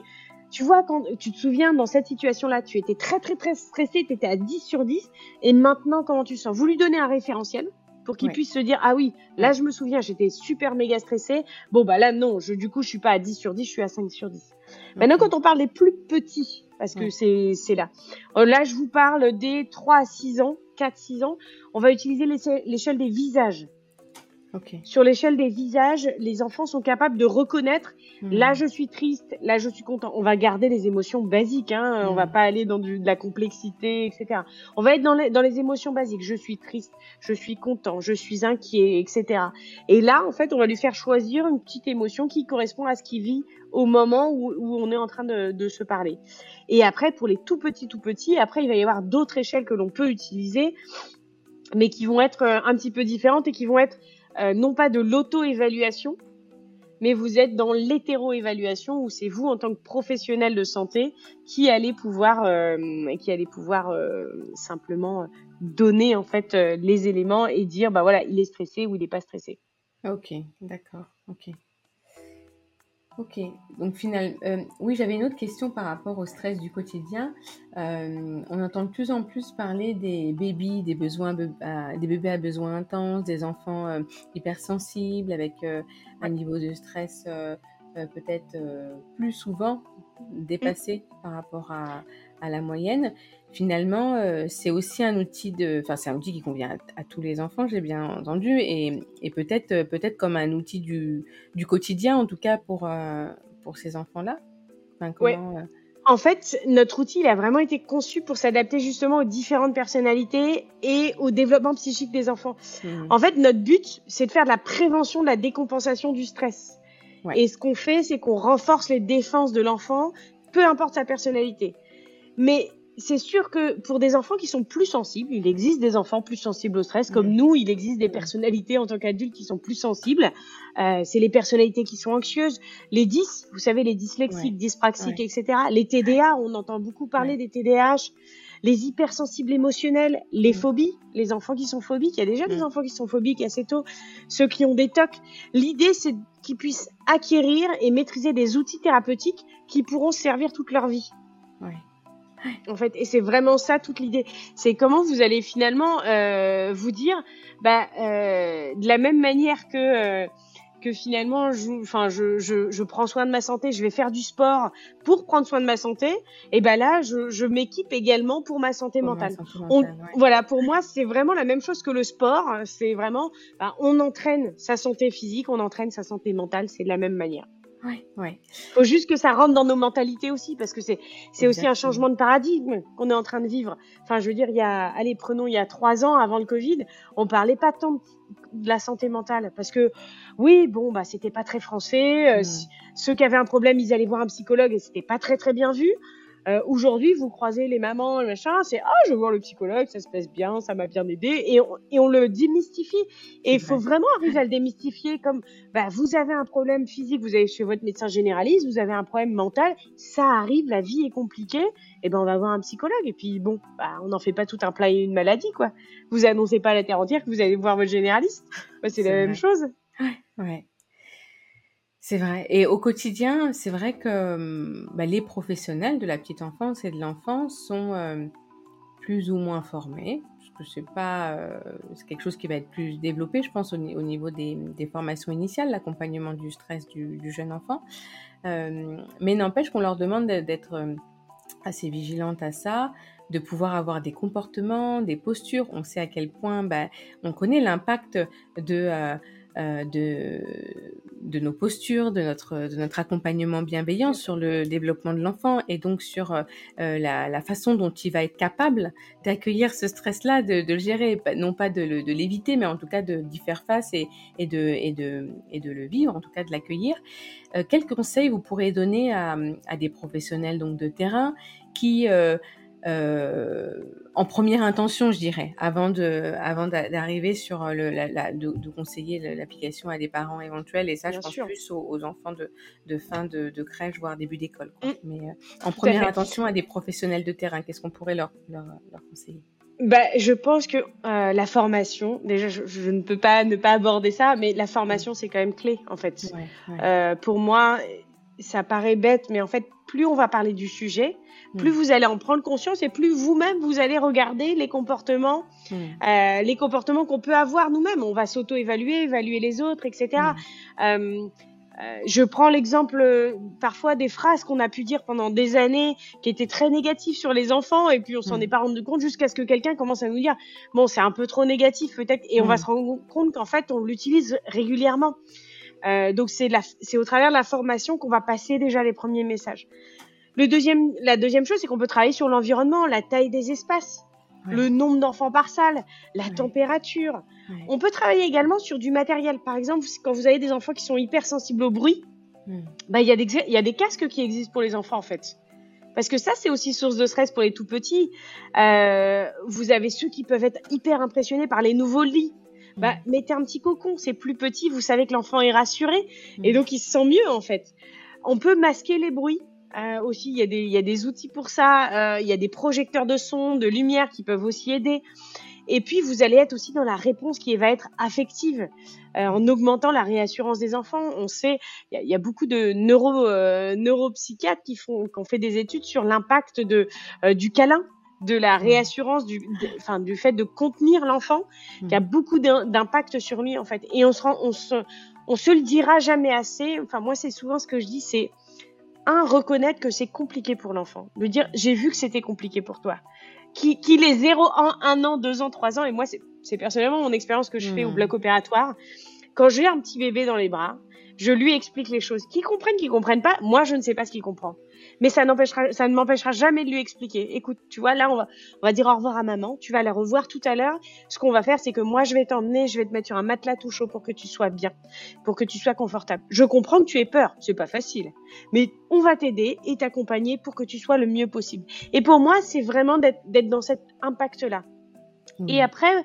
tu vois, quand tu te souviens, dans cette situation-là, tu étais très, très, très stressé, tu étais à 10 sur 10, et maintenant, comment tu te sens? Vous lui donnez un référentiel pour qu'il puisse se dire, ah oui, là, je me souviens, j'étais super méga stressé. Bon, bah là, non, je, du coup, je suis pas à 10 sur 10, je suis à 5 sur 10. Maintenant, quand on parle des plus petits, parce que c'est c'est là. Euh, là, je vous parle des 3 à 6 ans, 4-6 ans. On va utiliser l'échelle des visages. Sur l'échelle des visages, les enfants sont capables de reconnaître hmm. là je suis triste, là je suis content. On va garder les émotions basiques, hein. on va hmm. pas aller dans du, de la complexité, etc. On va être dans les, dans les émotions basiques. Je suis triste, je suis content, je suis inquiet, etc. Et là, en fait, on va lui faire choisir une petite émotion qui correspond à ce qu'il vit au moment où, où, on est en train de, de se parler. Et après, pour les tout petits, tout petits, après, il va y avoir d'autres échelles que l'on peut utiliser, mais qui vont être euh, un petit peu différentes et qui vont être euh, non pas de l'auto-évaluation, mais vous êtes dans l'hétéro-évaluation où c'est vous en tant que professionnel de santé qui allez pouvoir, euh, qui allez pouvoir simplement donner en fait les éléments et dire bah voilà il est stressé ou il n'est pas stressé. Ok, d'accord, ok. Ok, donc final, euh, oui, j'avais une autre question par rapport au stress du quotidien. Euh, on entend de plus en plus parler des bébés, des besoins, des bébés à besoins intenses, des enfants euh, hypersensibles avec un niveau de stress peut-être plus souvent dépassé par rapport à, à la moyenne finalement, euh, c'est aussi un outil de, enfin, c'est un outil qui convient à, tous les enfants, j'ai bien entendu, et, peut-être, euh, peut-être comme un outil du, du quotidien, en tout cas pour euh, pour ces enfants-là. En fait, notre outil, il a vraiment été conçu pour s'adapter justement aux différentes personnalités et au développement psychique des enfants. Mmh. En fait, notre but, c'est de faire de la prévention de la décompensation du stress. Et ce qu'on fait, c'est qu'on renforce les défenses de l'enfant, peu importe sa personnalité. Mais c'est sûr que pour des enfants qui sont plus sensibles, il existe des enfants plus sensibles au stress, comme nous, il existe des personnalités en tant qu'adultes qui sont plus sensibles. Euh, c'est les personnalités qui sont anxieuses, les 10, vous savez, les dyslexiques, dyspraxiques, etc. Les TDA, on entend beaucoup parler des TDAH, les hypersensibles émotionnels, les phobies, les enfants qui sont phobiques. Il y a déjà des enfants qui sont phobiques assez tôt, ceux qui ont des tocs. L'idée, c'est qu'ils puissent acquérir et maîtriser des outils thérapeutiques qui pourront servir toute leur vie. En fait, et c'est vraiment ça toute l'idée. C'est comment vous allez finalement euh, vous dire, bah, euh, de la même manière que euh, que finalement, je, enfin, je, je, je, prends soin de ma santé, je vais faire du sport pour prendre soin de ma santé. Et ben là, je, je m'équipe également pour ma santé mentale. Voilà, pour moi, c'est vraiment la même chose que le sport. C'est vraiment, bah, on entraîne sa santé physique, on entraîne sa santé mentale, c'est de la même manière. Ouais, ouais. Faut juste que ça rentre dans nos mentalités aussi, parce que c'est c'est aussi un changement de paradigme qu'on est en train de vivre. Enfin, je veux dire, il y a, allez, prenons il y a trois ans avant le Covid, on parlait pas tant de la santé mentale, parce que oui, bon, bah c'était pas très français. Euh, mm. Ceux qui avaient un problème, ils allaient voir un psychologue et c'était pas très très bien vu. Euh, Aujourd'hui, vous croisez les mamans, le machin, c'est ah, je vais voir le psychologue, ça se passe bien, ça m'a bien aidé, et on, et on le démystifie. Et il faut vraiment arriver à le démystifier comme bah, vous avez un problème physique, vous allez chez votre médecin généraliste, vous avez un problème mental, ça arrive, la vie est compliquée, et ben on va voir un psychologue. Et puis bon, bah, on n'en fait pas tout un plat et une maladie, quoi. Vous annoncez pas à la terre entière que vous allez voir votre généraliste. Bah, c'est la même chose. Ouais, ouais. C'est vrai. Et au quotidien, c'est vrai que hum, bah, les professionnels de la petite enfance et de l'enfance sont euh, plus ou moins formés. Parce que c'est pas, euh, c'est quelque chose qui va être plus développé, je pense, au, niveau des, formations initiales, l'accompagnement du stress du, jeune enfant. Euh, mais n'empêche qu'on leur demande d'être euh, assez vigilante à ça, de pouvoir avoir des comportements, des postures. On sait à quel point, bah, on connaît l'impact de euh, de, de nos postures, de notre, de notre accompagnement bienveillant sur le développement de l'enfant et donc sur euh, la, la, façon dont il va être capable d'accueillir ce stress-là, de, le gérer, non pas de, de l'éviter, mais en tout cas d'y faire face et, et, de, et, de, et de le vivre, en tout cas de l'accueillir. Euh, quels conseils vous pourrez donner à, à, des professionnels donc de terrain qui euh, euh, en première intention, je dirais, avant de, avant d'arriver sur le, la, la, de, de, conseiller l'application à des parents éventuels. Et ça, je pense plus aux, enfants de, de fin de, de, crèche, voire début d'école. Mm. Mais euh, en première intention, à des professionnels de terrain, qu'est-ce qu'on pourrait leur, leur, leur conseiller? Bah, je pense que euh, la formation, déjà, je, je, ne peux pas ne pas aborder ça, mais la formation, c'est quand même clé, en fait. Ouais, ouais. Euh, pour moi, ça paraît bête, mais en fait, plus on va parler du sujet, plus mm. vous allez en prendre conscience et plus vous-même vous allez regarder les comportements, mmh. euh, les comportements qu'on peut avoir nous-mêmes. On va s'auto-évaluer, évaluer les autres, etc. Mmh. Euh, euh, je prends l'exemple parfois des phrases qu'on a pu dire pendant des années qui étaient très négatives sur les enfants et puis on s'en mmh. est pas rendu compte jusqu'à ce que quelqu'un commence à nous dire bon c'est un peu trop négatif peut-être et on va se rendre compte qu'en fait on l'utilise régulièrement. Euh, donc c'est au travers de la formation qu'on va passer déjà les premiers messages. Le deuxième, la deuxième chose, c'est qu'on peut travailler sur l'environnement, la taille des espaces, ouais. le nombre d'enfants par salle, la ouais. température. Ouais. On peut travailler également sur du matériel. Par exemple, quand vous avez des enfants qui sont hypersensibles au bruit, bah, il y, a des, il y a des casques qui existent pour les enfants, en fait. Parce que ça, c'est aussi source de stress pour les tout petits. Euh, vous avez ceux qui peuvent être hyper impressionnés par les nouveaux lits. Bah, mettez un petit cocon, c'est plus petit, vous savez que l'enfant est rassuré, et donc il se sent mieux, en fait. On peut masquer les bruits. Euh, aussi, il y, a des, il y a des outils pour ça. Euh, il y a des projecteurs de son, de lumière qui peuvent aussi aider. Et puis, vous allez être aussi dans la réponse qui va être affective, euh, en augmentant la réassurance des enfants. On sait, il y a, il y a beaucoup de neuro, neuropsychiatres qui font, qui ont fait des études sur l'impact de du câlin de la réassurance du, enfin, du fait de contenir l'enfant, qui a beaucoup d'impact sur lui en fait. Et on se rend, on se, on se le dira jamais assez. Enfin moi c'est souvent ce que je dis, c'est un, reconnaître que c'est compliqué pour l'enfant. Lui dire, j'ai vu que c'était compliqué pour toi. Qu'il qu est 0 ans, 1 an, 2 ans, 3 ans, et moi, c'est personnellement mon expérience que je fais mmh. au bloc opératoire. Quand j'ai un petit bébé dans les bras, je lui explique les choses. Qui comprennent, qui comprennent pas, moi, je ne sais pas ce qu'il comprend mais ça n'empêchera, ça ne m'empêchera jamais de lui expliquer. Écoute, tu vois, là, on va, on va dire au revoir à maman. Tu vas la revoir tout à l'heure. Ce qu'on va faire, c'est que moi, je vais t'emmener, je vais te mettre sur un matelas tout chaud pour que tu sois bien, pour que tu sois confortable. Je comprends que tu aies peur. C'est pas facile. Mais on va t'aider et t'accompagner pour que tu sois le mieux possible. Et pour moi, c'est vraiment d'être, d'être dans cet impact-là. Mmh. Et après,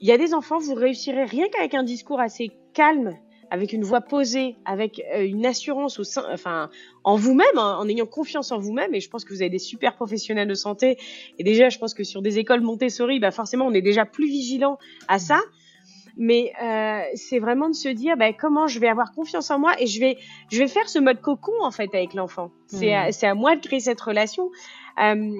il y a des enfants, vous réussirez rien qu'avec un discours assez calme avec une voix posée, avec euh, une assurance au sein, enfin, en vous-même, hein, en ayant confiance en vous-même. Et je pense que vous avez des super professionnels de santé. Et déjà, je pense que sur des écoles Montessori, bah forcément, on est déjà plus vigilant à ça. Mais euh, c'est vraiment de se dire bah, comment je vais avoir confiance en moi et je vais je vais faire ce mode cocon en fait avec l'enfant. C'est mmh. à, à moi de créer cette relation. Euh,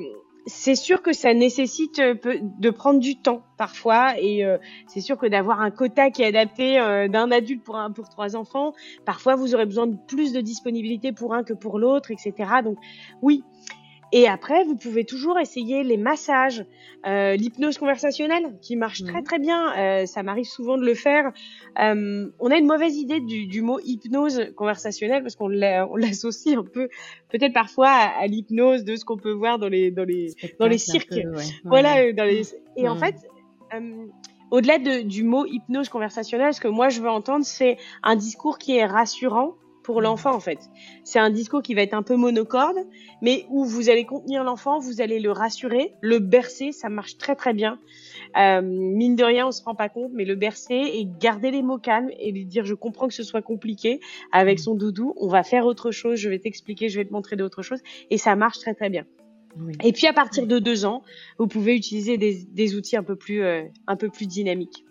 c'est sûr que ça nécessite euh, de prendre du temps parfois et euh, c'est sûr que d'avoir un quota qui est adapté euh, d'un adulte pour un pour trois enfants, parfois vous aurez besoin de plus de disponibilité pour un que pour l'autre, etc. Donc oui. Et après, vous pouvez toujours essayer les massages, euh, l'hypnose conversatielle qui marche très Mhm. très bien. Euh, ça m'arrive souvent de le faire. Euh, on a une mauvaise idée du, du mot hypnose conversationnelle parce qu'on l'a- on l'associe un peu, peut-être parfois à, à l'hypnose de ce qu'on peut voir dans les dans les dans les cirques. peu, ouais. voilà. Ouais. Dans les... Et en fait, au-delà de- du mot hypnose conversationnelle, ce que moi je veux entendre, c'est un discours qui est rassurant pour Mhm. l'enfant en fait. C'est un discours qui va être un peu monocorde, mais où vous allez contenir l'enfant, vous allez le rassurer, le bercer, ça marche très très bien. Euh, mine de rien, on se rend pas compte, mais le bercer et garder les mots calmes et lui dire je comprends que ce soit compliqué avec Mhm. son doudou, on va faire autre chose, je vais t'expliquer, je vais te montrer d'autres choses et ça marche très très bien. Oui. Et puis à partir de deux ans, vous pouvez utiliser des, des outils un peu plus euh, un peu plus dynamiques.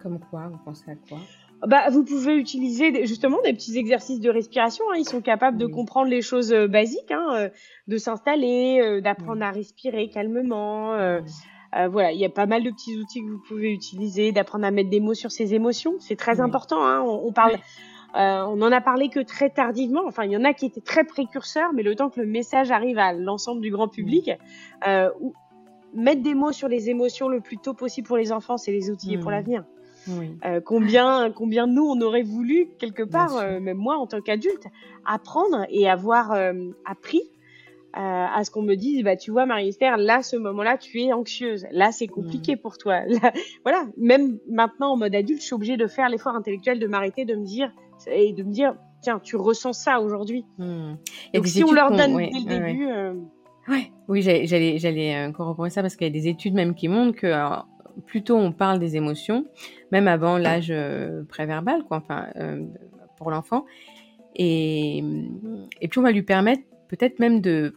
Comme quoi Vous pensez à quoi? Bah, vous pouvez utiliser des- justement des petits exercices de respiration. hein. Ils sont capables de comprendre les choses euh, basiques, hein, euh, de s'installer, euh, d'apprendre à respirer calmement. euh, euh, voilà, il y a pas mal de petits outils que vous pouvez utiliser, d'apprendre à mettre des mots sur ses émotions. C'est très Oui. important. Hein. On, on parle, euh, on en a parlé que très tardivement. Enfin, il y en a qui étaient très précurseurs, mais le temps que le message arrive à l'ensemble du grand public, euh, mettre des mots sur les émotions le plus tôt possible pour les enfants, c'est les outils pour Mm. l'avenir. Oui. Euh, combien, combien nous on aurait voulu quelque part, euh, même moi en tant qu'adulte, apprendre et avoir euh, appris à ce qu'on me dise, bah tu vois Marie-Esther, là ce moment-là tu es anxieuse, là c'est compliqué pour toi. Là, voilà, même maintenant en mode adulte, je suis obligée de faire l'effort intellectuel de m'arrêter, de me dire et de me dire, tiens, tu ressens ça aujourd'hui. A Donc si on leur donne ouais, dès le ouais, ouais. début, euh, Ouais, oui, j'allais, j'allais, j'allais euh, corroborer ça parce qu'il y a des études même qui montrent que alors, plus tôt on parle des émotions, même avant l'âge euh, préverbal, quoi, enfin, euh, pour l'enfant, et, et puis on va lui permettre peut-être même de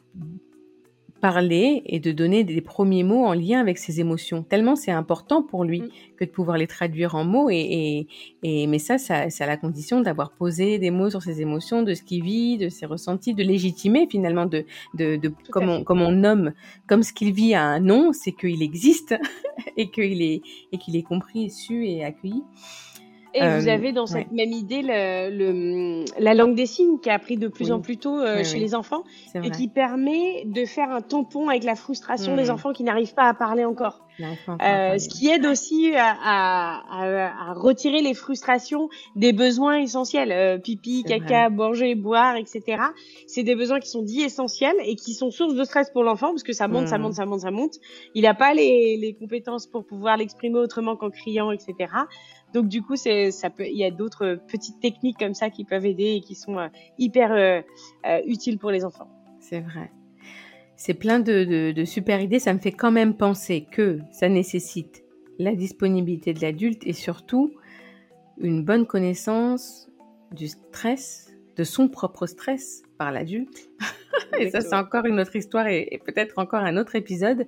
parler et de donner des premiers mots en lien avec ses émotions. Tellement c'est important pour lui Mm. que de pouvoir les traduire en mots. Et, et, et mais ça, ça, c'est à la condition d'avoir posé des mots sur ses émotions, de ce qu'il vit, de ses ressentis, de légitimer finalement, de, de, comme, on, comme on nomme, comme ce qu'il vit a un nom, c'est qu'il existe et qu'il est, et qu'il est compris, su et accueilli. Et Euh, vous avez dans cette même idée le, le- la langue des signes qui a pris de plus Oui. en plus tôt euh, Oui, chez oui. les enfants et vrai. qui permet de faire un tampon avec la frustration des enfants qui n'arrivent pas à parler encore. Euh, parler. ce qui aide aussi à, à- à- retirer les frustrations des besoins essentiels, euh, pipi, caca, manger, boire, etc. C'est des besoins qui sont dits essentiels et qui sont source de stress pour l'enfant parce que ça monte, ça Mhm. monte, ça monte, ça monte. Il n'a pas les, les compétences pour pouvoir l'exprimer autrement qu'en criant, etc. Donc du coup. Il y a d'autres petites techniques comme ça qui peuvent aider et qui sont euh, hyper euh, euh, utiles pour les enfants. C'est vrai. C'est plein de super idées. Ça me fait quand même penser que ça nécessite la disponibilité de l'adulte et surtout une bonne connaissance du stress, de son propre stress par l'adulte. Et ça, c'est encore une autre histoire et, et peut-être encore un autre épisode.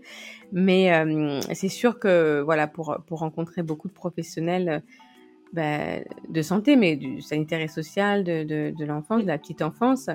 Mais euh, c'est sûr que voilà, pour, pour rencontrer beaucoup de professionnels euh, ben, de santé, mais du sanitaire et social, de, de, de l'enfance, de la petite enfance,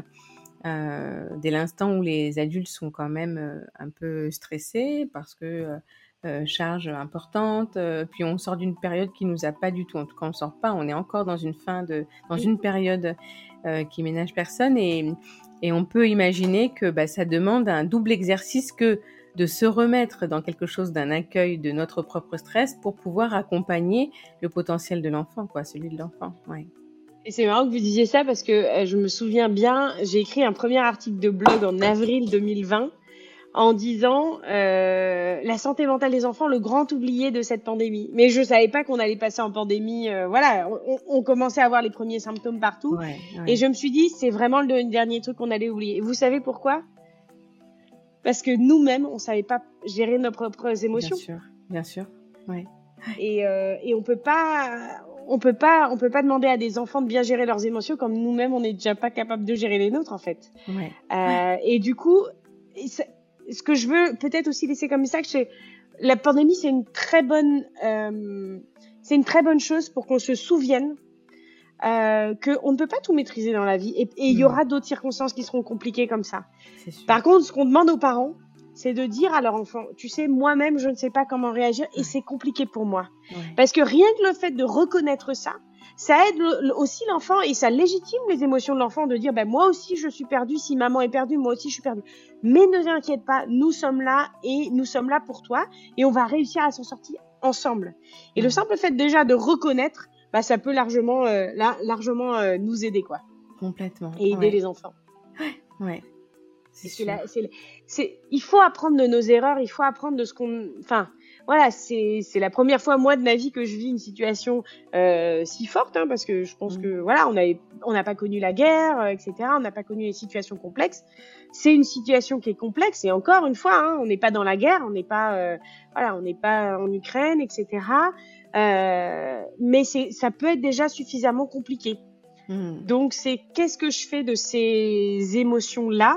euh, dès l'instant où les adultes sont quand même un peu stressés parce que euh, charge importante, euh, puis on sort d'une période qui nous a pas du tout, en tout cas on sort pas, on est encore dans une fin de, dans une période euh, qui ménage personne et, et on peut imaginer que bah, ça demande un double exercice que de se remettre dans quelque chose d'un accueil de notre propre stress pour pouvoir accompagner le potentiel de l'enfant, quoi, celui de l'enfant. Et c'est marrant que vous disiez ça parce que euh, je me souviens bien, j'ai écrit un premier article de blog en avril 2020 en disant euh, la santé mentale des enfants, le grand oublié de cette pandémie. Mais je savais pas qu'on allait passer en pandémie. euh, voilà, on, on commençait à avoir les premiers symptômes partout. Ouais, ouais. Et je me suis dit, c'est vraiment le dernier truc qu'on allait oublier. Et vous savez pourquoi? Parce que nous-mêmes, on savait pas gérer nos propres émotions. Bien sûr, bien sûr. Ouais. Et, euh, et on peut pas, on peut pas, on peut pas demander à des enfants de bien gérer leurs émotions comme nous-mêmes, on n'est déjà pas capable de gérer les nôtres en fait. Ouais. Euh, et du coup, ce que je veux peut-être aussi laisser comme message, c'est la pandémie, c'est une très bonne, euh, c'est une très bonne chose pour qu'on se souvienne euh, qu'on ne peut pas tout maîtriser dans la vie et il y Mm. aura d'autres circonstances qui seront compliquées comme ça. Par contre, ce qu'on demande aux parents, c'est de dire à leur enfant, tu sais, moi-même, je ne sais pas comment réagir et c'est compliqué pour moi. Ouais. Parce que rien que le fait de reconnaître ça, ça aide aussi l'enfant et ça légitime les émotions de l'enfant de dire ben moi aussi je suis perdu si maman est perdue moi aussi je suis perdu mais ne t'inquiète pas nous sommes là et nous sommes là pour toi et on va réussir à s'en sortir ensemble. Et le simple fait déjà de reconnaître bah ça peut largement euh, largement euh, nous aider quoi. Complètement. Et aider les enfants. Ouais. Ouais. C'est il faut apprendre de nos erreurs il faut apprendre de ce qu'on enfin voilà, c'est la première fois moi de ma vie que je vis une situation euh, si forte, hein, parce que je pense mmh. que voilà, on avait, on n'a pas connu la guerre, euh, etc. On n'a pas connu les situations complexes. C'est une situation qui est complexe et encore une fois, hein, on n'est pas dans la guerre, on n'est pas, euh, voilà, on n'est pas en Ukraine, etc. Euh, mais ça peut être déjà suffisamment compliqué. Mmh. Donc c'est qu'est-ce que je fais de ces émotions là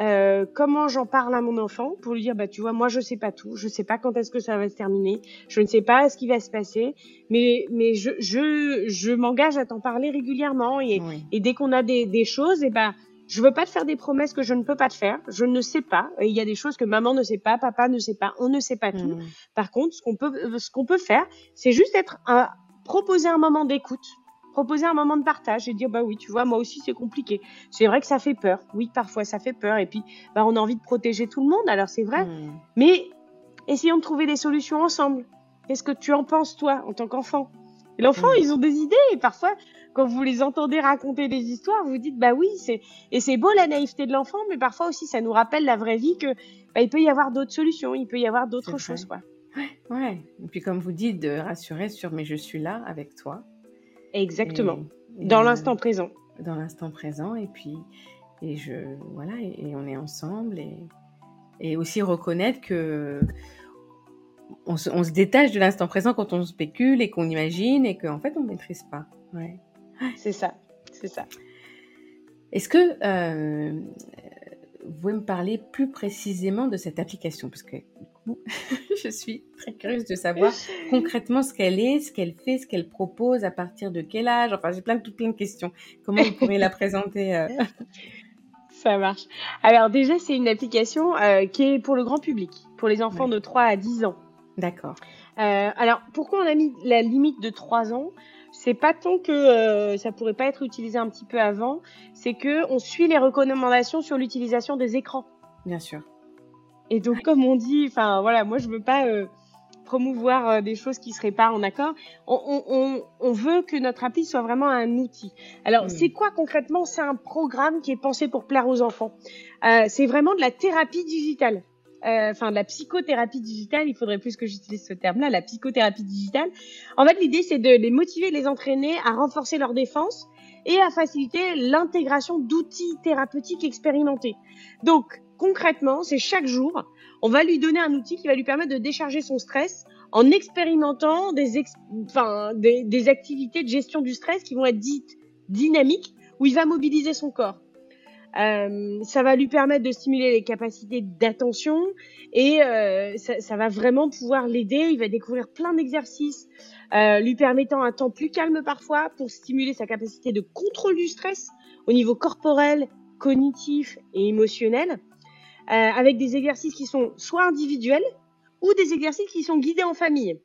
euh, comment j'en parle à mon enfant pour lui dire bah tu vois moi je sais pas tout. Je sais pas quand est-ce que ça va se terminer. Je ne sais pas ce qui va se passer. Mais mais je je je m'engage à t'en parler régulièrement. Et, et dès qu'on a des, des choses et eh ben je veux pas te faire des promesses que je ne peux pas te faire. Je ne sais pas. Il y a des choses que maman ne sait pas papa ne sait pas. On ne sait pas tout. Mmh. par contre ce qu'on peut ce qu'on peut faire c'est juste être à proposer un moment d'écoute proposer un moment de partage et dire bah oui tu vois moi aussi c'est compliqué. C'est vrai que ça fait peur. Oui parfois ça fait peur. Et puis bah on a envie de protéger tout le monde. Alors c'est vrai. Hmm. mais essayons de trouver des solutions ensemble. Qu'est-ce que tu en penses toi en tant qu'enfant? L'enfant hmm. ils ont des idées. Et parfois quand vous les entendez raconter des histoires vous dites bah oui c'est et c'est beau la naïveté de l'enfant mais parfois aussi ça nous rappelle la vraie vie que bah, il peut y avoir d'autres solutions. Il peut y avoir d'autres choses quoi. Ouais, ouais. Et puis comme vous dites de rassurer sur mais je suis là avec toi Exactement. dans l'instant présent. Dans l'instant présent. Et puis, et je, voilà, et, on est ensemble. Et, et aussi reconnaître que on se, on se détache de l'instant présent quand on spécule et qu'on imagine et qu'en fait, on ne maîtrise pas. Ouais. C'est ça. C'est ça. Est-ce que euh, vous pouvez me parler plus précisément de cette application? Parce que je suis très curieuse de savoir concrètement ce qu'elle est, ce qu'elle fait, ce qu'elle propose, à partir de quel âge. Enfin, j'ai plein de, plein de questions. Comment vous pourriez la présenter euh? Ça marche. Alors déjà, c'est une application euh, qui est pour le grand public, pour les enfants de 3 à 10 ans. D'accord. Euh, alors, pourquoi on a mis la limite de 3 ans? C'est pas tant que euh, ça pourrait pas être utilisé un petit peu avant, c'est que on suit les recommandations sur l'utilisation des écrans. Bien sûr. Et donc, comme on dit, enfin voilà, moi je veux pas euh, promouvoir euh, des choses qui seraient pas en accord. On, on, on, veut que notre appli soit vraiment un outil. Alors, c'est quoi concrètement? C'est un programme qui est pensé pour plaire aux enfants. Euh, c'est vraiment de la thérapie digitale. Enfin, de la psychothérapie digitale, il faudrait plus que j'utilise ce terme-là, la psychothérapie digitale. En fait, l'idée, c'est de les motiver, les entraîner à renforcer leur défense et à faciliter l'intégration d'outils thérapeutiques expérimentés. Donc, concrètement, c'est chaque jour, on va lui donner un outil qui va lui permettre de décharger son stress en expérimentant des, activités de gestion du stress qui vont être dites dynamiques, où il va mobiliser son corps. Euh, ça va lui permettre de stimuler les capacités d'attention et euh, ça, va vraiment pouvoir l'aider. Il va découvrir plein d'exercices euh, lui permettant un temps plus calme parfois pour stimuler sa capacité de contrôle du stress au niveau corporel, cognitif et émotionnel. Euh, avec des exercices qui sont soit individuels ou des exercices qui sont guidés en famille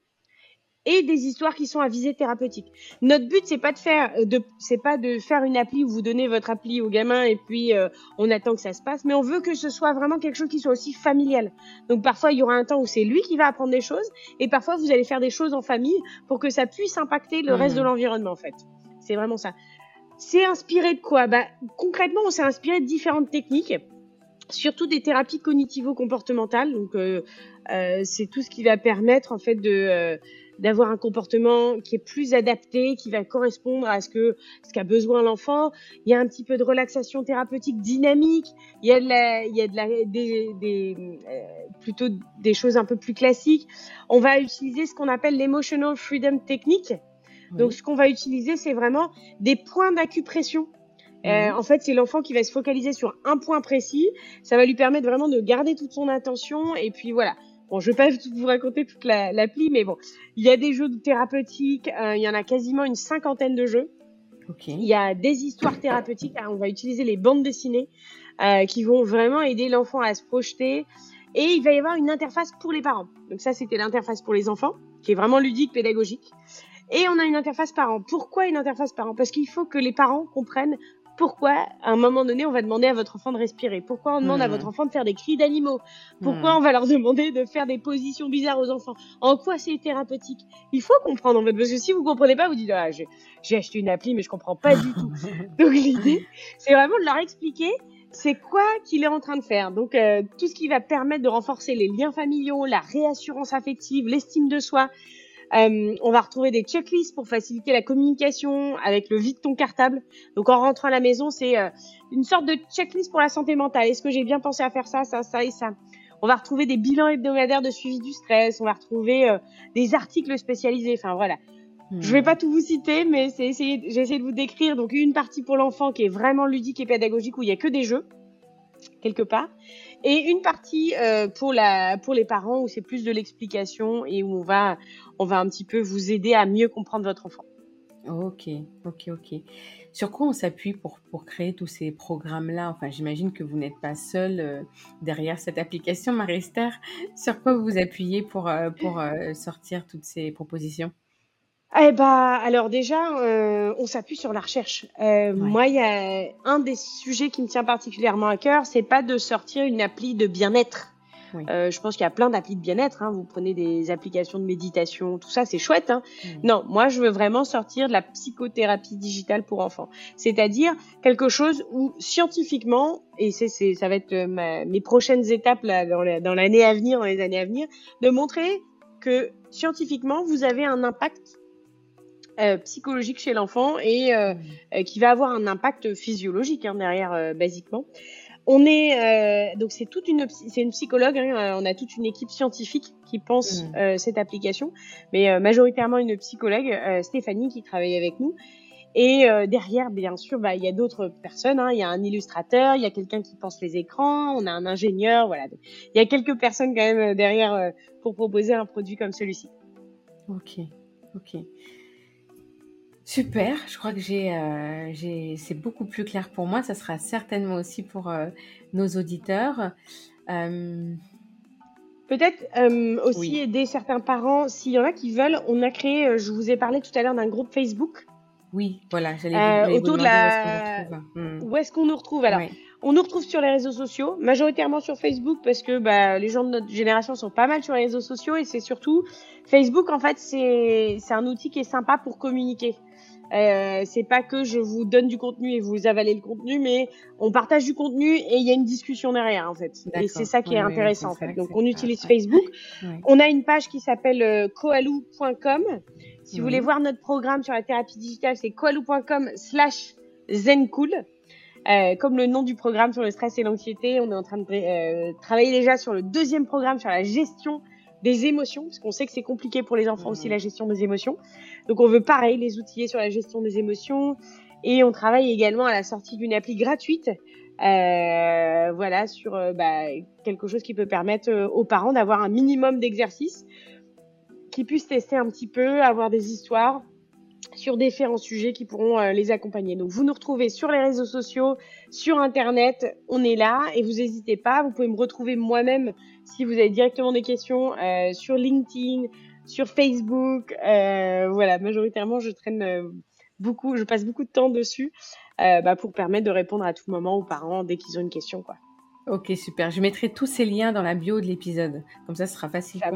et des histoires qui sont à visée thérapeutique. Notre but c'est pas de faire euh, de c'est pas de faire une appli où vous donnez votre appli au gamin et puis euh, on attend que ça se passe, mais on veut que ce soit vraiment quelque chose qui soit aussi familial. Donc parfois il y aura un temps où c'est lui qui va apprendre des choses et parfois vous allez faire des choses en famille pour que ça puisse impacter le reste de mmh. l'environnement en fait. C'est vraiment ça. C'est inspiré de quoi? Bah concrètement, on s'est inspiré de différentes techniques surtout des thérapies cognitivo-comportementales. Donc, euh, euh, c'est tout ce qui va permettre en fait de euh, d'avoir un comportement qui est plus adapté, qui va correspondre à ce que ce qu'a besoin l'enfant. Il y a un petit peu de relaxation thérapeutique dynamique. Il y a de la, il y a de la, des, des euh, plutôt des choses un peu plus classiques. On va utiliser ce qu'on appelle l'emotional freedom technique. Donc, ce qu'on va utiliser, c'est vraiment des points d'acupression euh, mhm. en fait, c'est l'enfant qui va se focaliser sur un point précis. Ça va lui permettre vraiment de garder toute son attention. Et puis voilà. Bon, je vais pas vous raconter toute l'appli, mais bon, il y a des jeux thérapeutiques. Euh, il y en a quasiment une cinquantaine de jeux. Il y a des histoires thérapeutiques. on va utiliser les bandes dessinées euh, qui vont vraiment aider l'enfant à se projeter. Et il va y avoir une interface pour les parents. Donc ça, c'était l'interface pour les enfants, qui est vraiment ludique, pédagogique. Et on a une interface parent. Pourquoi une interface parent? Parce qu'il faut que les parents comprennent pourquoi, à un moment donné, on va demander à votre enfant de respirer? Pourquoi on demande à mmh. votre enfant de faire des cris d'animaux? Pourquoi mmh. on va leur demander de faire des positions bizarres aux enfants? En quoi c'est thérapeutique? Il faut comprendre en fait, parce que si vous comprenez pas, vous dites ah j'ai acheté une appli mais je comprends pas du tout. Donc l'idée, c'est vraiment de leur expliquer c'est quoi qu'il est en train de faire. Donc euh, tout ce qui va permettre de renforcer les liens familiaux, la réassurance affective, l'estime de soi, euh, on va retrouver des checklists pour faciliter la communication avec le vide ton cartable. Donc en rentrant à la maison, c'est euh, une sorte de checklist pour la santé mentale. Est-ce que j'ai bien pensé à faire ça, ça, ça et ça? On va retrouver des bilans hebdomadaires de suivi du stress. On va retrouver euh, des articles spécialisés. Enfin voilà. Je Je vais hmm. pas tout vous citer, mais j'ai essayé de vous décrire donc une partie pour l'enfant qui est vraiment ludique et pédagogique où il y a que des jeux quelque part et une partie euh, pour la pour les parents où c'est plus de l'explication et où on va on va un petit peu vous aider à mieux comprendre votre enfant. Ok, ok, ok. Sur quoi on s'appuie pour, pour créer tous ces programmes-là? Enfin, j'imagine que vous n'êtes pas seul euh, derrière cette application, Marie-Esther. Sur quoi vous vous appuyez pour, euh, pour sortir toutes ces propositions? Eh bah, alors déjà, euh, on s'appuie sur la recherche. Euh, Moi, il y a un des sujets qui me tient particulièrement à cœur, c'est pas de sortir une appli de bien-être. Euh, je pense qu'il y a plein d'applis de bien-être. Hein. Vous prenez des applications de méditation, tout ça, c'est chouette. Hein. Non, moi, je veux vraiment sortir de la psychothérapie digitale pour enfants. C'est-à-dire quelque chose où scientifiquement, et c'est, c'est ça va être euh, ma, mes prochaines étapes là, dans l'année à venir, dans les années à venir, de montrer que scientifiquement, vous avez un impact euh, psychologique chez l'enfant et euh, euh, qui va avoir un impact physiologique hein, derrière, basiquement. On est donc c'est toute une c'est une psychologue. Hein, on a toute une équipe scientifique qui pense mmh. cette application, mais majoritairement une psychologue, Stéphanie, qui travaille avec nous. Et derrière, bien sûr, bah, il y a d'autres personnes. Hein. Il y a un illustrateur, il y a quelqu'un qui pense les écrans, on a un ingénieur. Voilà, il y a quelques personnes quand même derrière pour proposer un produit comme celui-ci. Ok, ok. Super, je crois que euh, j'ai, c'est beaucoup plus clair pour moi. Ça sera certainement aussi pour euh, nos auditeurs. Euh, Peut-être aussi aider certains parents, s'il y en a qui veulent. On a créé, je vous ai parlé tout à l'heure d'un groupe Facebook. Oui, voilà, j'allais autour de la. Où est-ce qu'on nous retrouve, Alors, on nous retrouve sur les réseaux sociaux, majoritairement sur Facebook parce que bah, les gens de notre génération sont pas mal sur les réseaux sociaux et c'est surtout Facebook en fait c'est c'est un outil qui est sympa pour communiquer. Euh, c'est pas que je vous donne du contenu et vous avalez le contenu, mais on partage du contenu et il y a une discussion derrière en fait. Et c'est ça qui est intéressant en fait. Donc on utilise Facebook. On a une page qui s'appelle euh, koalou.com. Si vous voulez voir notre programme sur la thérapie digitale, c'est koalou.com slash zencool. Euh, comme le nom du programme sur le stress et l'anxiété, on est en train de euh, travailler déjà sur le deuxième programme sur la gestion des émotions, parce qu'on sait que c'est compliqué pour les enfants aussi la gestion des émotions. Donc on veut pareil les outiller sur la gestion des émotions et on travaille également à la sortie d'une appli gratuite, euh, voilà sur euh, bah, quelque chose qui peut permettre euh, aux parents d'avoir un minimum d'exercices, qui puissent tester un petit peu, avoir des histoires sur différents sujets qui pourront euh, les accompagner. Donc vous nous retrouvez sur les réseaux sociaux, sur internet, on est là et vous n'hésitez pas, vous pouvez me retrouver moi-même si vous avez directement des questions euh, sur LinkedIn, sur Facebook, euh, voilà, majoritairement je traîne beaucoup, je passe beaucoup de temps dessus bah, pour permettre de répondre à tout moment aux parents dès qu'ils ont une question quoi. Ok, super. Je mettrai tous ces liens dans la bio de l'épisode. Comme ça, ce sera facile pour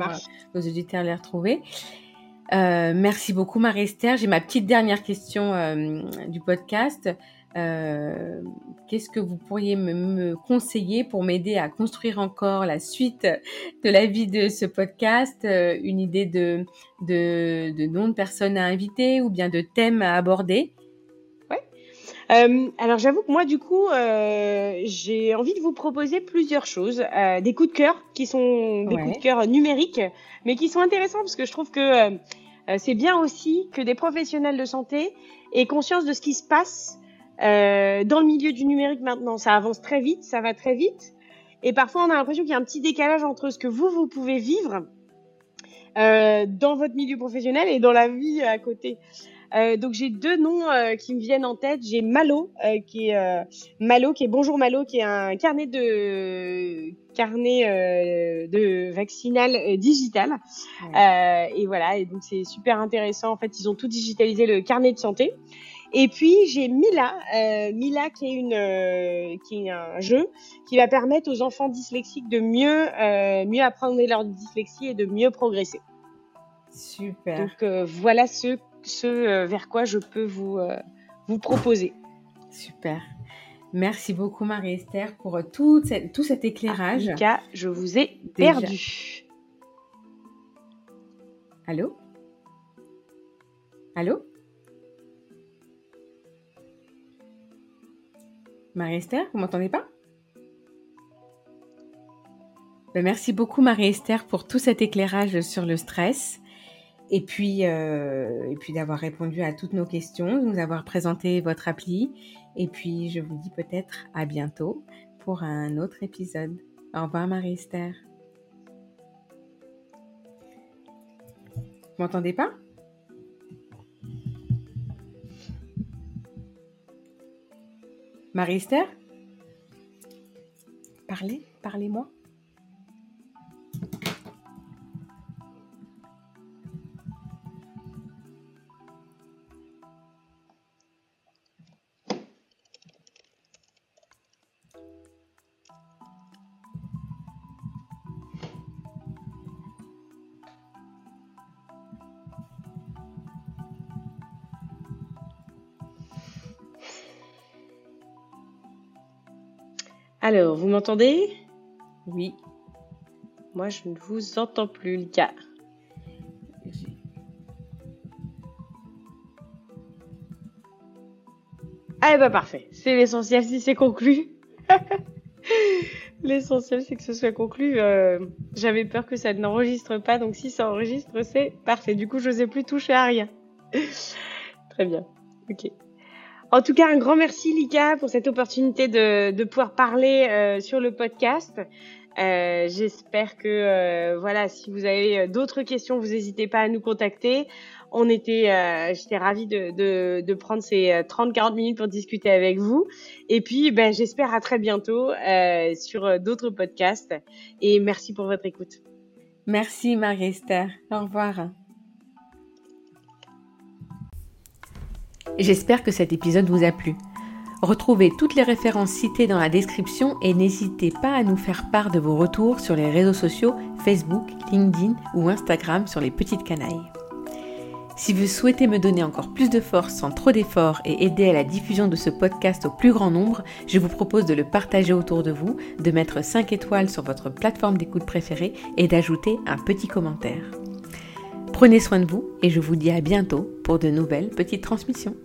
nos auditeurs de les retrouver. Euh, merci beaucoup Marie-Esther. J'ai ma petite dernière question euh, du podcast. Euh, qu'est-ce que vous pourriez me, conseiller pour m'aider à construire encore la suite de la vie de ce podcast? Une idée de, de, de nom de personnes à inviter ou bien de thèmes à aborder? Euh, alors j'avoue que moi du coup euh, j'ai envie de vous proposer plusieurs choses, euh, des coups de cœur qui sont des coups de cœur numériques, mais qui sont intéressants parce que je trouve que c'est bien aussi que des professionnels de santé aient conscience de ce qui se passe dans le milieu du numérique maintenant. Ça avance très vite, ça va très vite, et parfois on a l'impression qu'il y a un petit décalage entre ce que vous vous pouvez vivre dans votre milieu professionnel et dans la vie à côté. Euh, donc j'ai deux noms euh, qui me viennent en tête. J'ai Malo euh, qui est Malo qui est Bonjour Malo qui est un carnet de carnet de vaccinal digital. et voilà et donc c'est super intéressant. En fait ils ont tout digitalisé le carnet de santé. Et puis j'ai Mila, Mila qui est une qui est un jeu qui va permettre aux enfants dyslexiques de mieux mieux apprendre leur dyslexie et de mieux progresser. Super. Donc voilà ce ce euh, vers quoi je peux vous, euh, vous proposer. Super. Merci beaucoup Marie-Esther pour euh, tout, tout cet éclairage. En cas, je vous ai perdu. Allô? Allô? Marie-Esther, vous m'entendez pas? Ben, Merci beaucoup Marie-Esther pour tout cet éclairage sur le stress et puis, euh, puis d'avoir répondu à toutes nos questions, de nous avoir présenté votre appli. Et puis, je vous dis peut-être à bientôt pour un autre épisode. Au revoir Marie-Esther. Vous m'entendez pas? Marie-Esther? Parlez, parlez-moi. Alors, vous m'entendez? Oui. Moi, je ne vous entends plus, Lika. Ah, bah parfait. C'est l'essentiel si c'est conclu. l'essentiel, c'est que ce soit conclu. Euh, j'avais peur que ça n'enregistre pas, donc si ça enregistre, c'est parfait. Du coup, je n'osais plus toucher à rien. Très bien. Ok. En tout cas, un grand merci Lika pour cette opportunité de, de pouvoir parler euh, sur le podcast. Euh, J'espère que euh, voilà, si vous avez d'autres questions, vous n'hésitez pas à nous contacter. On était, euh, j'étais ravie de, de, de, prendre ces 30-40 minutes pour discuter avec vous. Et puis, ben, j'espère à très bientôt sur d'autres podcasts. Et merci pour votre écoute. Merci Marie-Esther. Au revoir. J'espère que cet épisode vous a plu. Retrouvez toutes les références citées dans la description et n'hésitez pas à nous faire part de vos retours sur les réseaux sociaux Facebook, LinkedIn ou Instagram sur les petites canailles. Si vous souhaitez me donner encore plus de force sans trop d'efforts et aider à la diffusion de ce podcast au plus grand nombre, je vous propose de le partager autour de vous, de mettre 5 étoiles sur votre plateforme d'écoute préférée et d'ajouter un petit commentaire. Prenez soin de vous et je vous dis à bientôt pour de nouvelles petites transmissions.